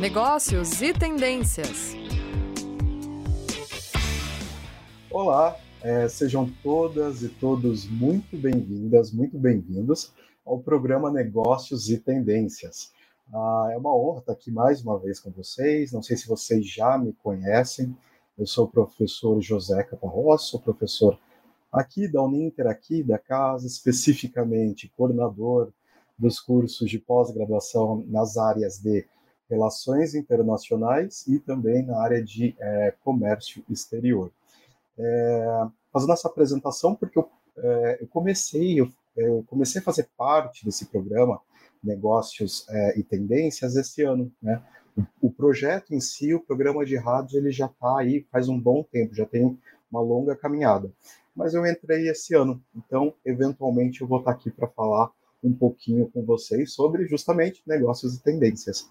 negócios e tendências. Olá, é, sejam todas e todos muito bem-vindas, muito bem-vindos ao programa Negócios e Tendências. Ah, é uma honra estar aqui mais uma vez com vocês. Não sei se vocês já me conhecem. Eu sou o professor José Caparrós, sou professor aqui da Uninter, aqui da casa, especificamente coordenador dos cursos de pós-graduação nas áreas de relações internacionais e também na área de é, comércio exterior. É, fazendo essa apresentação porque eu, é, eu comecei eu, eu, comecei a fazer parte desse programa negócios é, e tendências esse ano, né? O, o, projeto em si, o programa de rádio, ele já está aí faz um bom tempo, já tem uma longa caminhada. Mas eu entrei esse ano, então eventualmente eu vou estar tá aqui para falar um pouquinho com vocês sobre justamente negócios e tendências.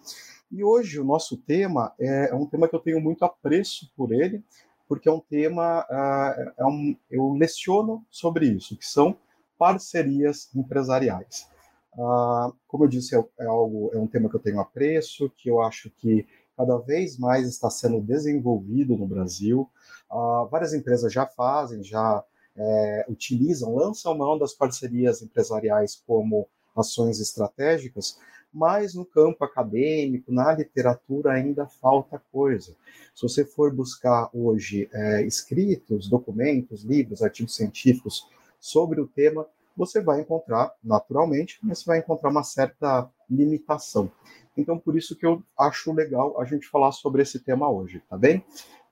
E hoje o nosso tema é, é um tema que eu tenho muito apreço por ele, porque é um tema, uh, é um, eu leciono sobre isso, que são parcerias empresariais. Uh, como eu disse, é, é, algo, é um tema que eu tenho apreço, que eu acho que cada vez mais está sendo desenvolvido no Brasil. Uh, várias empresas já fazem, já é, utilizam, lançam mão das parcerias empresariais como ações estratégicas, mas no campo acadêmico, na literatura, ainda falta coisa. Se você for buscar hoje é, escritos, documentos, livros, artigos científicos sobre o tema, você vai encontrar, naturalmente, mas você vai encontrar uma certa limitação. Então, por isso que eu acho legal a gente falar sobre esse tema hoje, tá bem?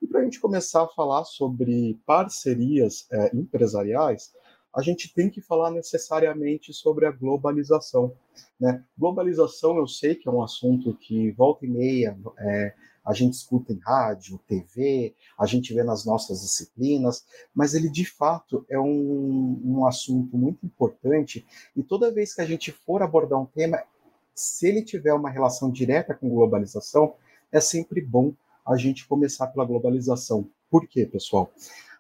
E para a gente começar a falar sobre parcerias é, empresariais, a gente tem que falar necessariamente sobre a globalização. Né? Globalização, eu sei que é um assunto que volta e meia é, a gente escuta em rádio, TV, a gente vê nas nossas disciplinas, mas ele de fato é um, um assunto muito importante e toda vez que a gente for abordar um tema, se ele tiver uma relação direta com globalização, é sempre bom a gente começar pela globalização. Por quê, pessoal?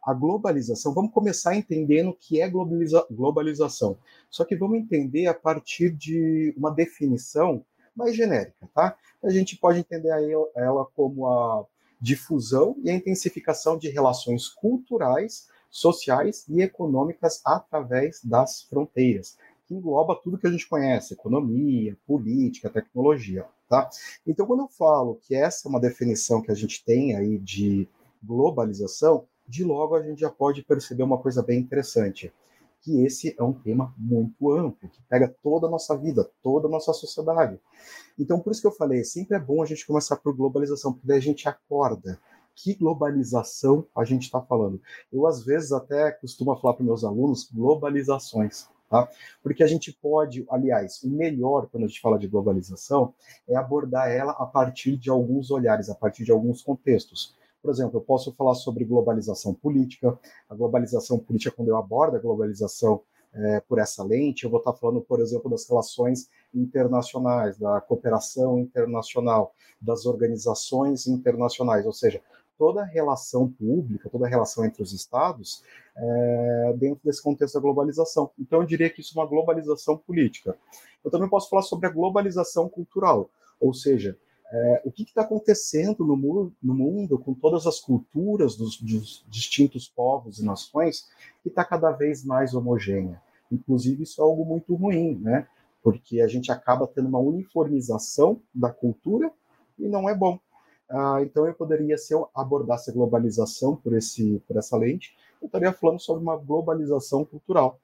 A globalização, vamos começar entendendo o que é globaliza globalização. Só que vamos entender a partir de uma definição mais genérica, tá? A gente pode entender ela como a difusão e a intensificação de relações culturais, sociais e econômicas através das fronteiras, que engloba tudo que a gente conhece, economia, política, tecnologia, tá? Então, quando eu falo que essa é uma definição que a gente tem aí de globalização, de logo a gente já pode perceber uma coisa bem interessante, que esse é um tema muito amplo, que pega toda a nossa vida, toda a nossa sociedade. Então, por isso que eu falei, sempre é bom a gente começar por globalização, porque daí a gente acorda. Que globalização a gente está falando? Eu, às vezes, até costumo falar para meus alunos globalizações. Tá? Porque a gente pode, aliás, o melhor quando a gente fala de globalização é abordar ela a partir de alguns olhares, a partir de alguns contextos. Por exemplo, eu posso falar sobre globalização política. A globalização política, quando eu abordo a globalização é, por essa lente, eu vou estar falando, por exemplo, das relações internacionais, da cooperação internacional, das organizações internacionais, ou seja, toda relação pública, toda relação entre os estados é, dentro desse contexto da globalização. Então, eu diria que isso é uma globalização política. Eu também posso falar sobre a globalização cultural, ou seja, é, o que está acontecendo no, mu no, mundo com todas as culturas dos, dos distintos povos e nações que está cada vez mais homogênea. Inclusive, isso é algo muito ruim, né? Porque a gente acaba tendo uma uniformização da cultura e não é bom. Ah, então, eu poderia, se eu abordasse a globalização por, esse, por essa lente, eu estaria falando sobre uma globalização cultural.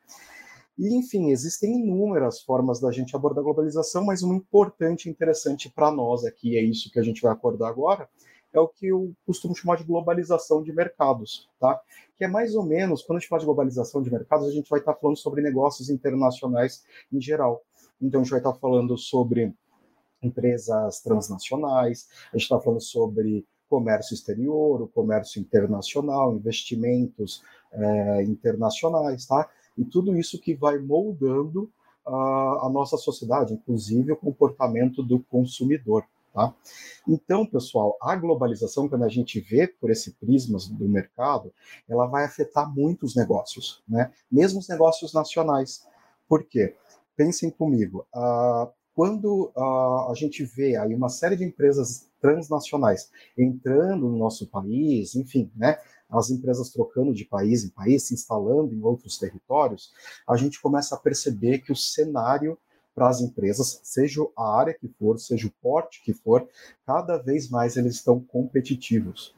E, enfim, existem inúmeras formas da gente abordar a globalização, mas uma importante e interessante para nós aqui, é isso que a gente vai acordar agora, é o que eu costumo chamar de globalização de mercados, tá? Que é mais ou menos, quando a gente fala de globalização de mercados, a gente vai estar falando sobre negócios internacionais em geral. Então, a gente vai estar falando sobre empresas transnacionais, a gente está falando sobre comércio exterior, o comércio internacional, investimentos é, internacionais, tá? E tudo isso que vai moldando a, a nossa sociedade, inclusive o comportamento do consumidor. Tá? Então, pessoal, a globalização, quando a gente vê por esse prisma do mercado, ela vai afetar muitos negócios, né? mesmo os negócios nacionais. Por quê? Pensem comigo, quando a gente vê aí uma série de empresas transnacionais entrando no nosso país, enfim, né, as empresas trocando de país em país, se instalando em outros territórios, a gente começa a perceber que o cenário para as empresas, seja a área que for, seja o porte que for, cada vez mais eles estão competitivos.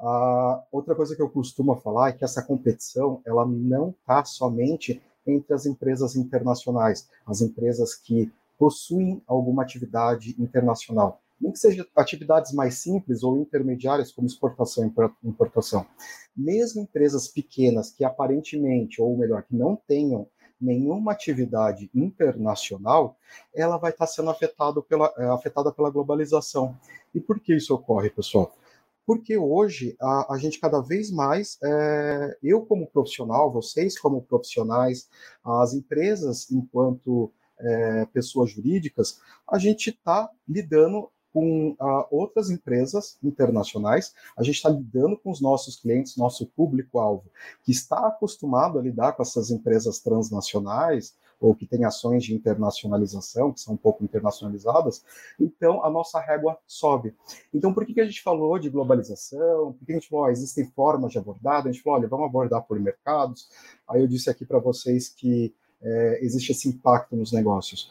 Uh, outra coisa que eu costumo falar é que essa competição ela não está somente entre as empresas internacionais, as empresas que possuem alguma atividade internacional, nem que seja atividades mais simples ou intermediárias, como exportação e importação. Mesmo empresas pequenas que aparentemente, ou melhor, que não tenham nenhuma atividade internacional, ela vai estar sendo afetado pela, é, afetada pela globalização. E por que isso ocorre, pessoal? Porque hoje a, a gente cada vez mais, é, eu como profissional, vocês como profissionais, as empresas enquanto é, pessoas jurídicas, a gente está lidando com uh, outras empresas internacionais, a gente está lidando com os nossos clientes, nosso público-alvo, que está acostumado a lidar com essas empresas transnacionais, ou que tem ações de internacionalização, que são um pouco internacionalizadas, então a nossa régua sobe. Então, por que, que a gente falou de globalização? Por que a gente falou, ó, existem formas de abordar? A gente falou, olha, vamos abordar por mercados. Aí eu disse aqui para vocês que é, existe esse impacto nos negócios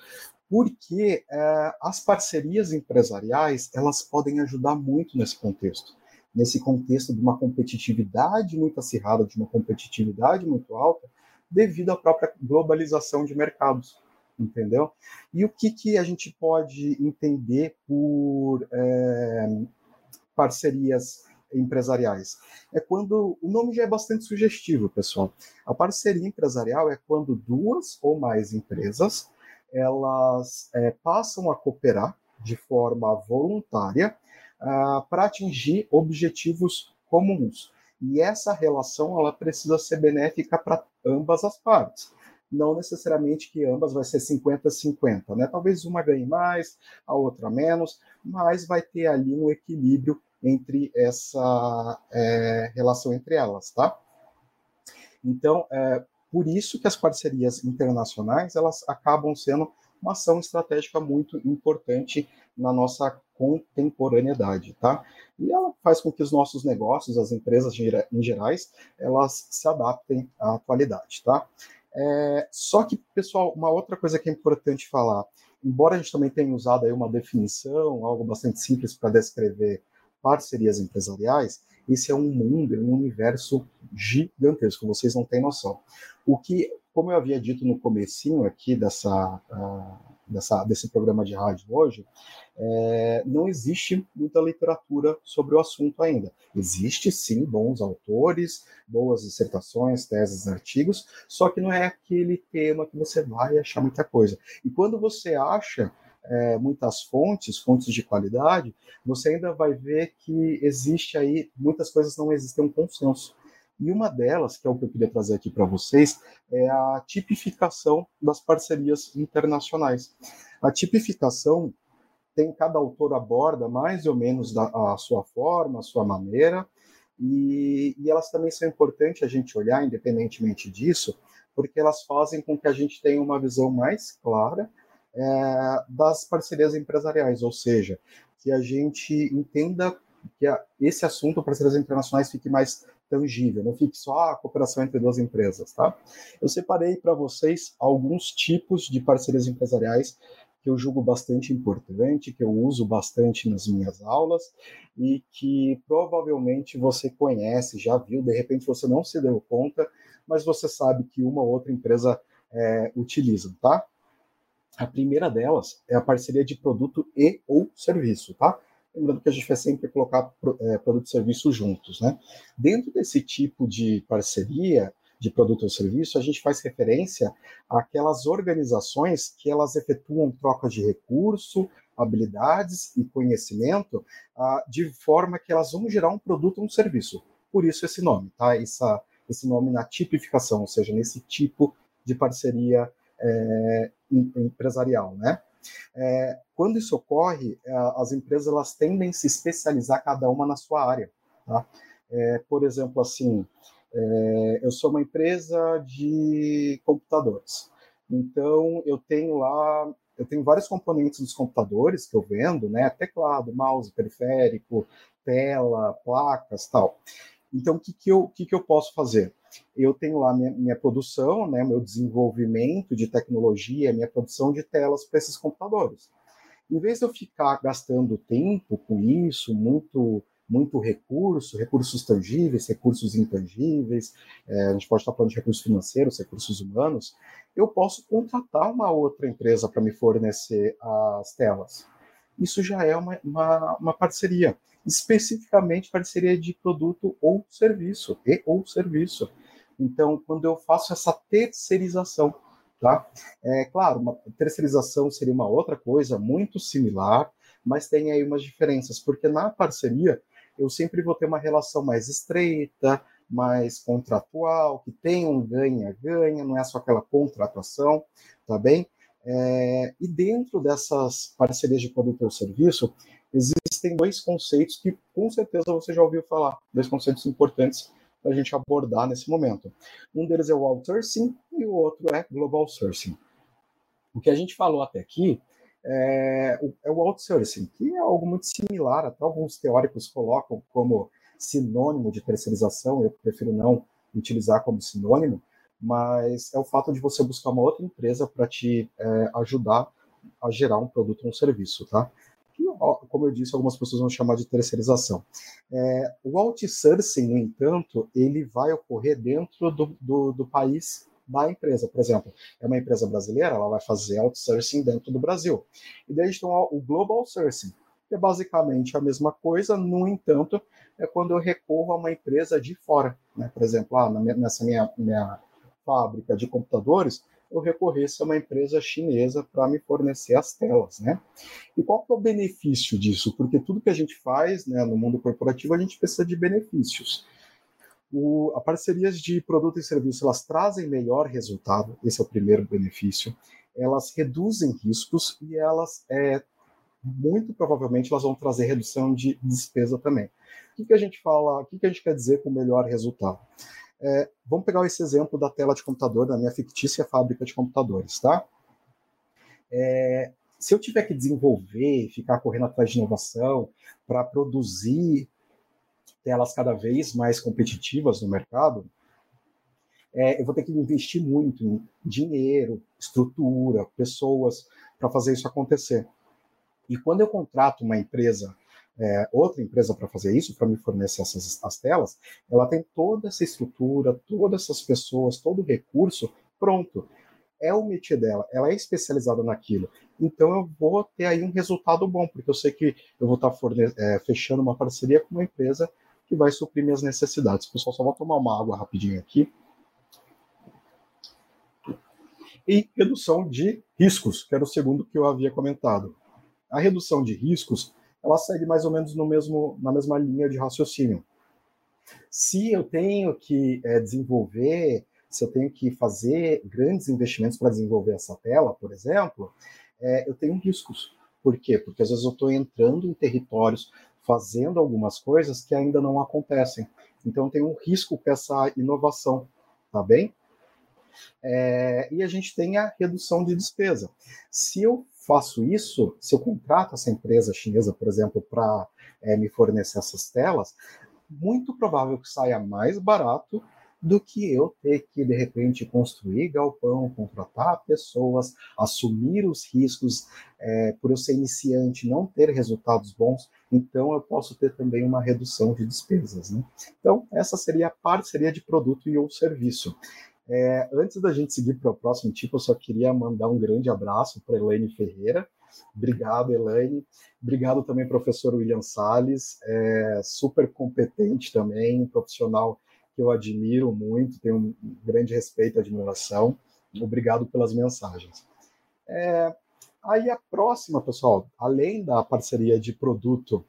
porque é, as parcerias empresariais elas podem ajudar muito nesse contexto, nesse contexto de uma competitividade muito acirrada, de uma competitividade muito alta, devido à própria globalização de mercados, entendeu? E o que, que a gente pode entender por é, parcerias empresariais? É quando o nome já é bastante sugestivo, pessoal. A parceria empresarial é quando duas ou mais empresas elas é, passam a cooperar de forma voluntária uh, para atingir objetivos comuns. E essa relação ela precisa ser benéfica para ambas as partes. Não necessariamente que ambas vai ser 50-50, né? Talvez uma ganhe mais, a outra menos, mas vai ter ali um equilíbrio entre essa é, relação entre elas, tá? Então, é, por isso que as parcerias internacionais elas acabam sendo uma ação estratégica muito importante na nossa contemporaneidade, tá? E ela faz com que os nossos negócios, as empresas em gerais, elas se adaptem à atualidade, tá? É, só que, pessoal, uma outra coisa que é importante falar, embora a gente também tenha usado aí uma definição, algo bastante simples para descrever parcerias empresariais, esse é um mundo, é um universo gigantesco, vocês não têm noção. O que, como eu havia dito no comecinho aqui dessa, uh, dessa desse programa de rádio hoje, é, não existe muita literatura sobre o assunto ainda. Existe sim bons autores, boas dissertações, teses, artigos, só que não é aquele tema que você vai achar muita coisa. E quando você acha é, muitas fontes, fontes de qualidade, você ainda vai ver que existe aí, muitas coisas não existem um consenso. E uma delas, que é o que eu queria trazer aqui para vocês, é a tipificação das parcerias internacionais. A tipificação tem cada autor aborda mais ou menos da, a sua forma, a sua maneira, e, e elas também são importantes a gente olhar, independentemente disso, porque elas fazem com que a gente tenha uma visão mais clara é, das parcerias empresariais, ou seja, que a gente entenda que a, esse assunto, parcerias internacionais, fique mais tangível, não fique só a cooperação entre duas empresas, tá? Eu separei para vocês alguns tipos de parcerias empresariais que eu julgo bastante importante, que eu uso bastante nas minhas aulas e que provavelmente você conhece, já viu, de repente você não se deu conta, mas você sabe que uma ou outra empresa é, utiliza, tá? A primeira delas é a parceria de produto e ou serviço, tá? Lembrando que a gente vai sempre colocar é, produto e serviço juntos, né? Dentro desse tipo de parceria de produto ou serviço, a gente faz referência àquelas organizações que elas efetuam troca de recurso, habilidades e conhecimento ah, de forma que elas vão gerar um produto ou um serviço. Por isso esse nome, tá? Essa, esse nome na tipificação, ou seja, nesse tipo de parceria é, empresarial, né? É, quando isso ocorre, é, as empresas elas tendem a se especializar cada uma na sua área. Tá? É, por exemplo, assim, é, eu sou uma empresa de computadores, então eu tenho lá eu tenho vários componentes dos computadores que eu vendo, né? Teclado, mouse, periférico, tela, placas, tal. Então, o que, que, eu, que, que eu posso fazer? Eu tenho lá minha, minha produção, né, meu desenvolvimento de tecnologia, minha produção de telas para esses computadores. Em vez de eu ficar gastando tempo com isso, muito muito recurso, recursos tangíveis, recursos intangíveis, é, a gente pode estar falando de recursos financeiros, recursos humanos, eu posso contratar uma outra empresa para me fornecer as telas. Isso já é uma, uma, uma parceria, especificamente parceria de produto ou serviço, e ou serviço. Então, quando eu faço essa terceirização, tá? É claro, uma terceirização seria uma outra coisa muito similar, mas tem aí umas diferenças, porque na parceria eu sempre vou ter uma relação mais estreita, mais contratual, que tem um ganha-ganha, não é só aquela contratação, tá bem? É, e dentro dessas parcerias de produto ou serviço, existem dois conceitos que com certeza você já ouviu falar, dois conceitos importantes a gente abordar nesse momento. Um deles é o outsourcing e o outro é global sourcing. O que a gente falou até aqui é, é o outsourcing, que é algo muito similar, até alguns teóricos colocam como sinônimo de terceirização, eu prefiro não utilizar como sinônimo, mas é o fato de você buscar uma outra empresa para te é, ajudar a gerar um produto ou um serviço, tá? Como eu disse, algumas pessoas vão chamar de terceirização. É, o outsourcing, no entanto, ele vai ocorrer dentro do, do, do país da empresa. Por exemplo, é uma empresa brasileira, ela vai fazer outsourcing dentro do Brasil. E daí a gente tem o Global Sourcing, que é basicamente a mesma coisa, no entanto, é quando eu recorro a uma empresa de fora. Né? Por exemplo, ah, nessa minha, minha fábrica de computadores, eu recorresse a uma empresa chinesa para me fornecer as telas, né? E qual que é o benefício disso? Porque tudo que a gente faz né, no mundo corporativo, a gente precisa de benefícios. O, a parcerias de produto e serviço elas trazem melhor resultado, esse é o primeiro benefício. Elas reduzem riscos e elas, é, muito provavelmente, elas vão trazer redução de despesa também. O que, que a gente fala, o que, que a gente quer dizer com melhor resultado? É, vamos pegar esse exemplo da tela de computador da minha fictícia fábrica de computadores, tá? É, se eu tiver que desenvolver, ficar correndo atrás de inovação para produzir telas cada vez mais competitivas no mercado, é, eu vou ter que investir muito em dinheiro, estrutura, pessoas para fazer isso acontecer. E quando eu contrato uma empresa, é, outra empresa para fazer isso, para me fornecer essas as telas, ela tem toda essa estrutura, todas essas pessoas, todo o recurso pronto. É o métier dela, ela é especializada naquilo. Então eu vou ter aí um resultado bom, porque eu sei que eu vou estar tá é, fechando uma parceria com uma empresa que vai suprir minhas necessidades. Pessoal, só vou tomar uma água rapidinho aqui. E redução de riscos, que era o segundo que eu havia comentado. A redução de riscos, ela segue mais ou menos no mesmo, na mesma linha de raciocínio. Se eu tenho que é, desenvolver, se eu tenho que fazer grandes investimentos para desenvolver essa tela, por exemplo, é, eu tenho riscos. Por quê? Porque às vezes eu estou entrando em territórios fazendo algumas coisas que ainda não acontecem. Então tem um risco com essa inovação, tá bem? É, e a gente tem a redução de despesa. Se eu faço isso, se eu contrato essa empresa chinesa, por exemplo, para é, me fornecer essas telas, muito provável que saia mais barato do que eu ter que, de repente, construir galpão, contratar pessoas, assumir os riscos, é, por eu ser iniciante, não ter resultados bons, então eu posso ter também uma redução de despesas. Né? Então, essa seria a parceria de produto e ou serviço. É, antes da gente seguir para o próximo tipo, eu só queria mandar um grande abraço para Elaine Ferreira. Obrigado, Elaine. Obrigado também, professor William Salles, é, super competente também, profissional que eu admiro muito, tenho um grande respeito e admiração. Obrigado pelas mensagens. É, aí a próxima, pessoal, além da parceria de produto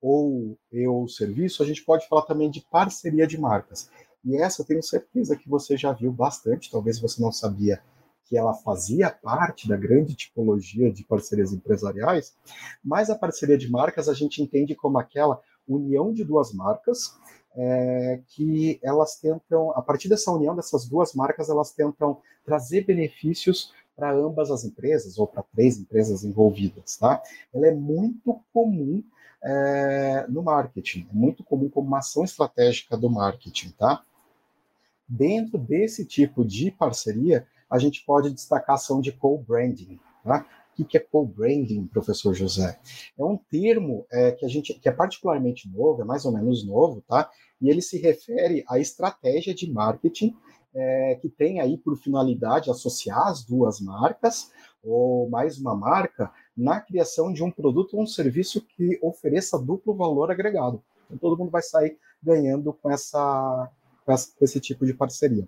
ou eu serviço, a gente pode falar também de parceria de marcas. E essa tenho certeza que você já viu bastante, talvez você não sabia que ela fazia parte da grande tipologia de parcerias empresariais, mas a parceria de marcas a gente entende como aquela união de duas marcas é, que elas tentam, a partir dessa união dessas duas marcas, elas tentam trazer benefícios para ambas as empresas ou para três empresas envolvidas, tá? Ela é muito comum é, no marketing, é muito comum como uma ação estratégica do marketing, tá? Dentro desse tipo de parceria, a gente pode destacar a ação de co-branding, tá? O que é co-branding, professor José? É um termo é, que a gente que é particularmente novo, é mais ou menos novo, tá? E ele se refere à estratégia de marketing é, que tem aí por finalidade associar as duas marcas ou mais uma marca na criação de um produto ou um serviço que ofereça duplo valor agregado. Então todo mundo vai sair ganhando com essa com esse tipo de parceria.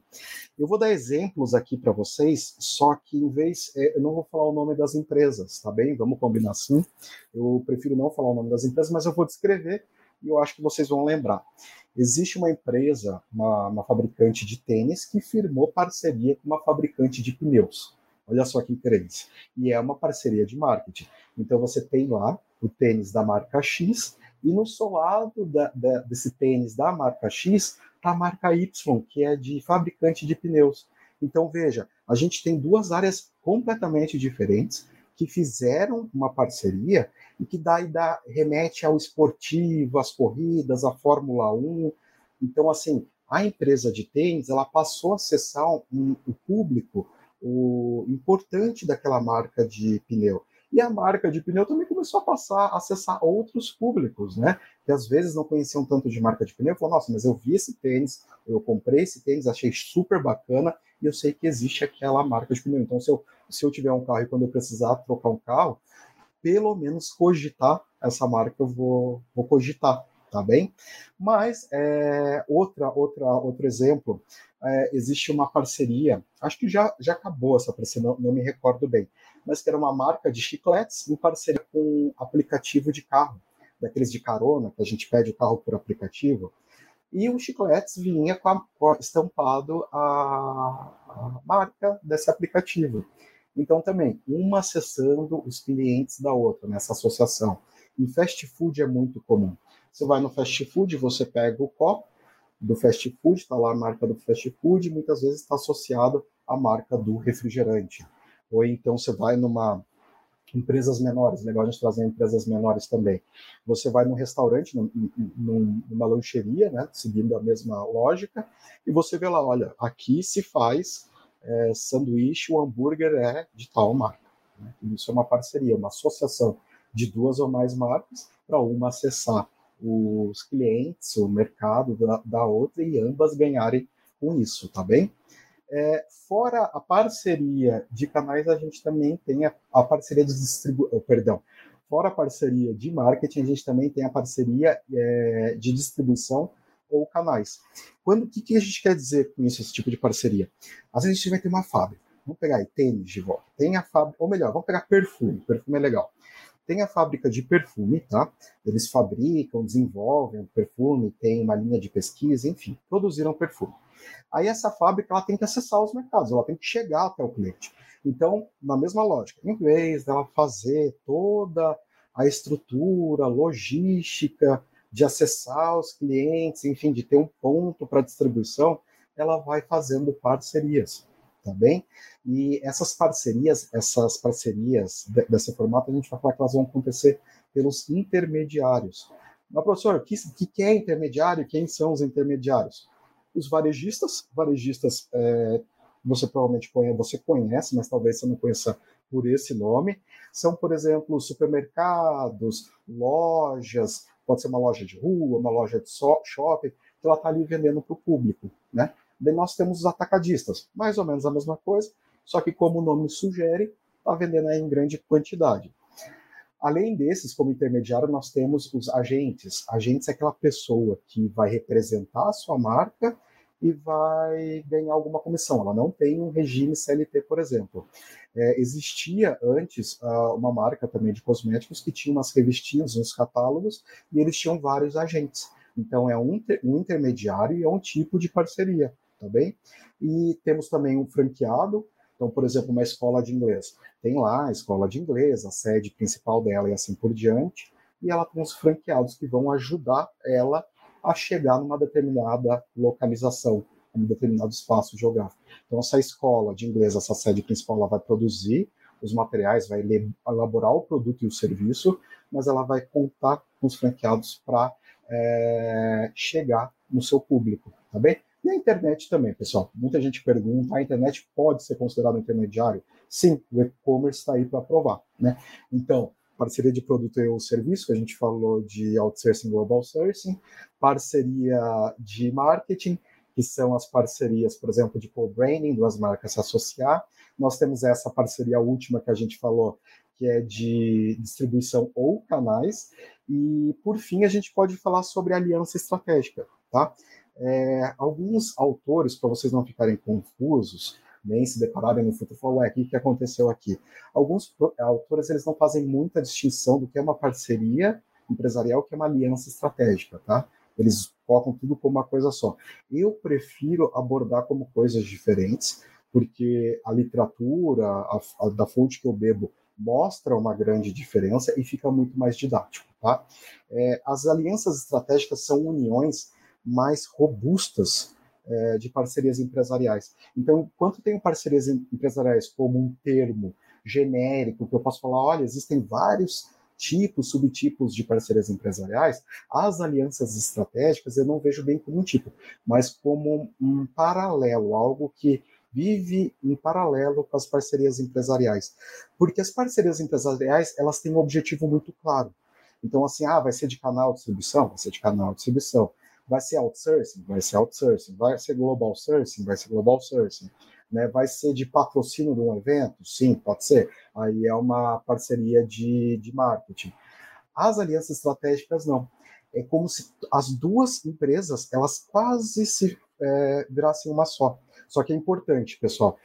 Eu vou dar exemplos aqui para vocês, só que em vez, é, eu não vou falar o nome das empresas, tá bem? Vamos combinar assim. Eu prefiro não falar o nome das empresas, mas eu vou descrever e eu acho que vocês vão lembrar. Existe uma empresa, uma, uma fabricante de tênis, que firmou parceria com uma fabricante de pneus. Olha só que interesse. E é uma parceria de marketing. Então você tem lá o tênis da marca X, e no solado da, da, desse tênis da marca X está a marca Y, que é de fabricante de pneus. Então veja, a gente tem duas áreas completamente diferentes que fizeram uma parceria e que daí dá, remete ao esportivo, às corridas, à Fórmula 1. Então, assim, a empresa de tênis ela passou a acessar um, o público o importante daquela marca de pneu. E a marca de pneu também começou a passar a acessar outros públicos, né? Que às vezes não conheciam tanto de marca de pneu, falou, nossa, mas eu vi esse tênis, eu comprei esse tênis, achei super bacana, e eu sei que existe aquela marca de pneu. Então, se eu, se eu tiver um carro e quando eu precisar trocar um carro, pelo menos cogitar essa marca eu vou, vou cogitar, tá bem? Mas é, outra, outra, outro exemplo, é, existe uma parceria, acho que já, já acabou essa parceria, não, não me recordo bem, mas que era uma marca de chicletes em parceria com um aplicativo de carro, daqueles de carona, que a gente pede o carro por aplicativo, e o chicletes vinha com, a, com estampado a, a, marca desse aplicativo. Então, também, uma acessando os clientes da outra nessa associação. Em fast food é muito comum. Você vai no fast food, você pega o copo do fast food, está lá a marca do fast food, muitas vezes está associado à marca do refrigerante. Ou então você vai numa empresas menores, legal a gente trazer empresas menores também. Você vai num restaurante, num, numa lancheria, né, seguindo a mesma lógica, e você vê lá, olha, aqui se faz é, sanduíche, o hambúrguer é de tal marca. Né? Isso é uma parceria, uma associação de duas ou mais marcas para uma acessar os clientes, o mercado da, da outra e ambas ganharem com isso, tá bem? É, fora a parceria de canais, a gente também tem a, a parceria dos distribuidores, oh, perdão, fora a parceria de marketing, a gente também tem a parceria é, de distribuição ou canais. Quando, o que, que, a gente quer dizer com isso, esse tipo de parceria? Às vezes a gente vai ter uma fábrica, vamos pegar aí tênis de volta, tem a fábrica, ou melhor, vamos pegar perfume, perfume é legal. Tem a fábrica de perfume, tá? Eles fabricam, desenvolvem perfume, tem uma linha de pesquisa, enfim, produziram perfume. Aí essa fábrica ela tem que acessar os mercados, ela tem que chegar até o cliente. Então, na mesma lógica, em vez dela fazer toda a estrutura, logística de acessar os clientes, enfim, de ter um ponto para distribuição, ela vai fazendo parcerias, tá bem? E essas parcerias, essas parcerias desse formato, a gente vai falar que elas vão acontecer pelos intermediários. Mas, professor, o que, que é intermediário? Quem são os intermediários? Os varejistas, varejistas é, você provavelmente conhece, você conhece, mas talvez você não conheça por esse nome, são, por exemplo, supermercados, lojas, pode ser uma loja de rua, uma loja de shopping, que ela está ali vendendo para o público, né? Daí nós temos os atacadistas, mais ou menos a mesma coisa, só que como o nome sugere, está vendendo em grande quantidade. Além desses, como intermediário, nós temos os agentes. Agentes é aquela pessoa que vai representar a sua marca e vai ganhar alguma comissão. Ela não tem um regime CLT, por exemplo. É, existia antes uh, uma marca também de cosméticos que tinha umas revistinhas, uns catálogos, e eles tinham vários agentes. Então, é um, um intermediário e é um tipo de parceria, tá bem? E temos também um franqueado, então, por exemplo, uma escola de inglês. Tem lá a escola de inglês, a sede principal dela e assim por diante, e ela tem os franqueados que vão ajudar ela a chegar numa determinada localização em um determinado espaço geográfico. Então, essa escola de inglês, essa sede principal, ela vai produzir os materiais, vai elaborar o produto e o serviço, mas ela vai contar com os franqueados para é, chegar no seu público, tá bem? E a internet também, pessoal. Muita gente pergunta: a internet pode ser considerada um intermediário? Sim, o e-commerce está aí para provar. Né? Então, parceria de produto e serviço, que a gente falou de outsourcing global sourcing, parceria de marketing, que são as parcerias, por exemplo, de co-branding, duas marcas se associar. Nós temos essa parceria última que a gente falou, que é de distribuição ou canais. E, por fim, a gente pode falar sobre aliança estratégica. Tá? É, alguns autores, para vocês não ficarem confusos, nem se depararem no futuro, falam, ué, o que, que aconteceu aqui? Alguns autores, eles não fazem muita distinção do que é uma parceria empresarial, que é uma aliança estratégica, tá? Eles colocam tudo como uma coisa só. Eu prefiro abordar como coisas diferentes, porque a literatura, a, a, da fonte que eu bebo, mostra uma grande diferença e fica muito mais didático, tá? É, as alianças estratégicas são uniões mais robustas é, de parcerias empresariais. Então, enquanto tenho parcerias empresariais como um termo genérico, que eu posso falar, olha, existem vários tipos, subtipos de parcerias empresariais, as alianças estratégicas eu não vejo bem como um tipo, mas como um paralelo, algo que vive em paralelo com as parcerias empresariais. Porque as parcerias empresariais, elas têm um objetivo muito claro. Então, assim, ah, vai ser de canal de distribuição? Vai ser de canal de distribuição. Vai ser outsourcing? Vai ser outsourcing. Vai ser global sourcing? Vai ser global sourcing. Né? Vai ser de patrocínio de um evento? Sim, pode ser. Aí é uma parceria de, de marketing. As alianças estratégicas, não. É como se as duas empresas, elas quase se é, virassem uma só. Só que é importante, pessoal,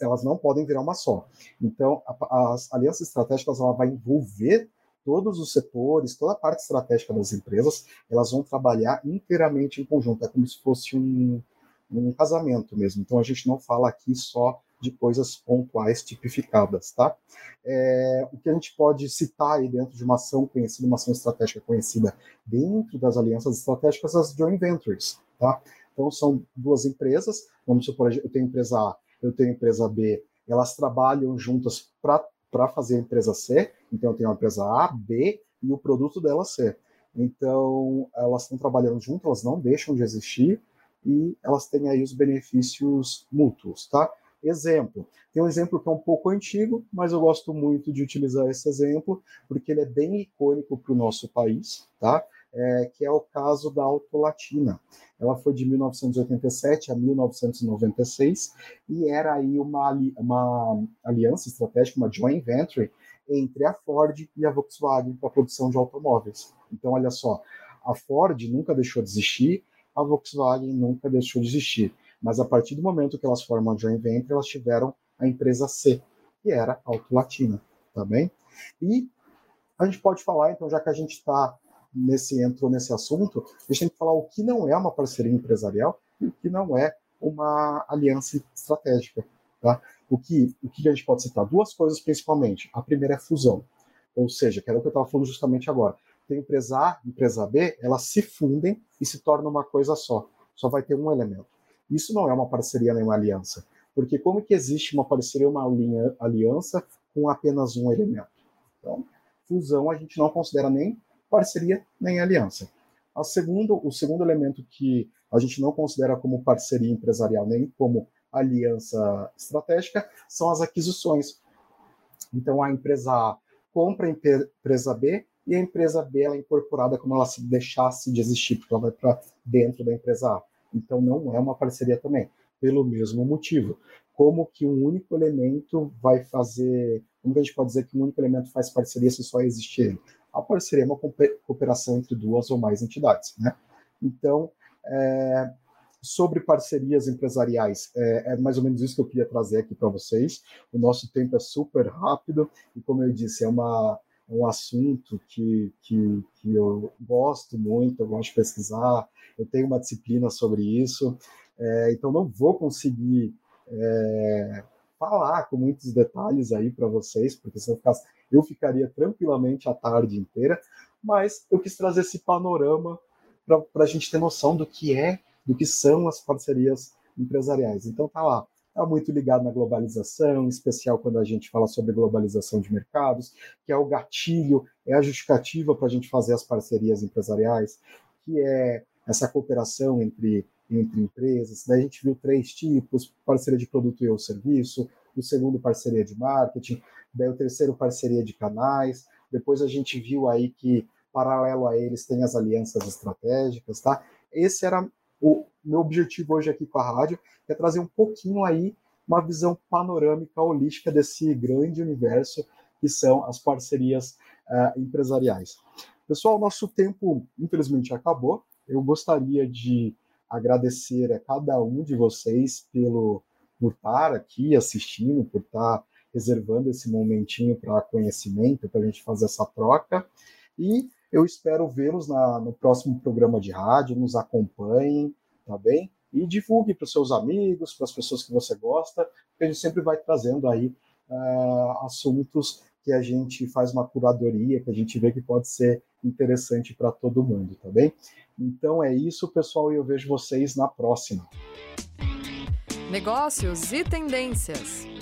elas não podem virar uma só. Então, a, as alianças estratégicas ela vai envolver todos os setores, toda a parte estratégica das empresas, elas vão trabalhar inteiramente em conjunto. É como se fosse um, um casamento mesmo. Então a gente não fala aqui só de coisas pontuais tipificadas, tá? É, o que a gente pode citar aí dentro de uma ação conhecida, uma ação estratégica conhecida dentro das alianças estratégicas, as joint ventures, tá? Então são duas empresas, vamos supor, eu tenho empresa A, eu tenho empresa B, elas trabalham juntas para para fazer a empresa C. Então, eu tenho a empresa A, B e o produto dela C. Então, elas estão trabalhando juntas, elas não deixam de existir e elas têm aí os benefícios mútuos, tá? Exemplo. Tem um exemplo que é um pouco antigo, mas eu gosto muito de utilizar esse exemplo, porque ele é bem icônico para o nosso país, tá? É, que é o caso da Autolatina. Ela foi de 1987 a 1996 e era aí uma, uma aliança estratégica, uma joint venture entre a Ford e a Volkswagen para a produção de automóveis. Então, olha só, a Ford nunca deixou de existir, a Volkswagen nunca deixou de existir. Mas a partir do momento que elas formam a joint venture, elas tiveram a empresa C, que era a Auto Latina, tá bem? E a gente pode falar, então, já que a gente está nesse entrou nesse assunto, a gente tem que falar o que não é uma parceria empresarial e o que não é uma aliança estratégica. Tá? O, que, o que a gente pode citar? Duas coisas principalmente. A primeira é fusão, ou seja, que era o que eu estava falando justamente agora. Tem empresa A empresa B, elas se fundem e se tornam uma coisa só. Só vai ter um elemento. Isso não é uma parceria nem uma aliança. Porque como que existe uma parceria, uma aliança com apenas um elemento? Então, fusão a gente não considera nem parceria nem aliança. A segundo, o segundo elemento que a gente não considera como parceria empresarial nem como aliança estratégica são as aquisições. Então, a empresa A compra a empresa B e a empresa B ela é incorporada como ela se deixasse de existir, porque ela vai para dentro da empresa A. Então, não é uma parceria também, pelo mesmo motivo. Como que um único elemento vai fazer. Como que a gente pode dizer que um único elemento faz parceria se só existe ele? A parceria é uma cooperação entre duas ou mais entidades. Né? Então, é, sobre parcerias empresariais, é, é, mais ou menos isso que eu queria trazer aqui para vocês. O nosso tempo é super rápido e, como eu disse, é uma, um assunto que, que, que eu gosto muito, eu gosto de pesquisar, eu tenho uma disciplina sobre isso, é, então não vou conseguir é, falar com muitos detalhes aí para vocês, porque se eu ficasse eu ficaria tranquilamente a tarde inteira, mas eu quis trazer esse panorama para a gente ter noção do que é, do que são as parcerias empresariais. Então tá lá, está muito ligado na globalização, em especial quando a gente fala sobre globalização de mercados, que é o gatilho, é a justificativa para a gente fazer as parcerias empresariais, que é essa cooperação entre, entre empresas. Daí a gente viu três tipos: parceria de produto e ou serviço, o segundo, parceria de marketing, daí o terceiro, parceria de canais. Depois a gente viu aí que, paralelo a eles, tem as alianças estratégicas, tá? Esse era o meu objetivo hoje aqui com a rádio, é trazer um pouquinho aí uma visão panorâmica holística desse grande universo que são as parcerias uh, empresariais. Pessoal, nosso tempo infelizmente acabou. Eu gostaria de agradecer a cada um de vocês pelo por estar aqui assistindo, por estar reservando esse momentinho para conhecimento, para a gente fazer essa troca. E eu espero vê-los no próximo programa de rádio, nos acompanhem, tá bem? E divulgue para os seus amigos, para as pessoas que você gosta, porque a gente sempre vai trazendo aí uh, assuntos que a gente faz uma curadoria, que a gente vê que pode ser interessante para todo mundo, tá bem? Então é isso, pessoal, e eu vejo vocês na próxima. Negócios e tendências.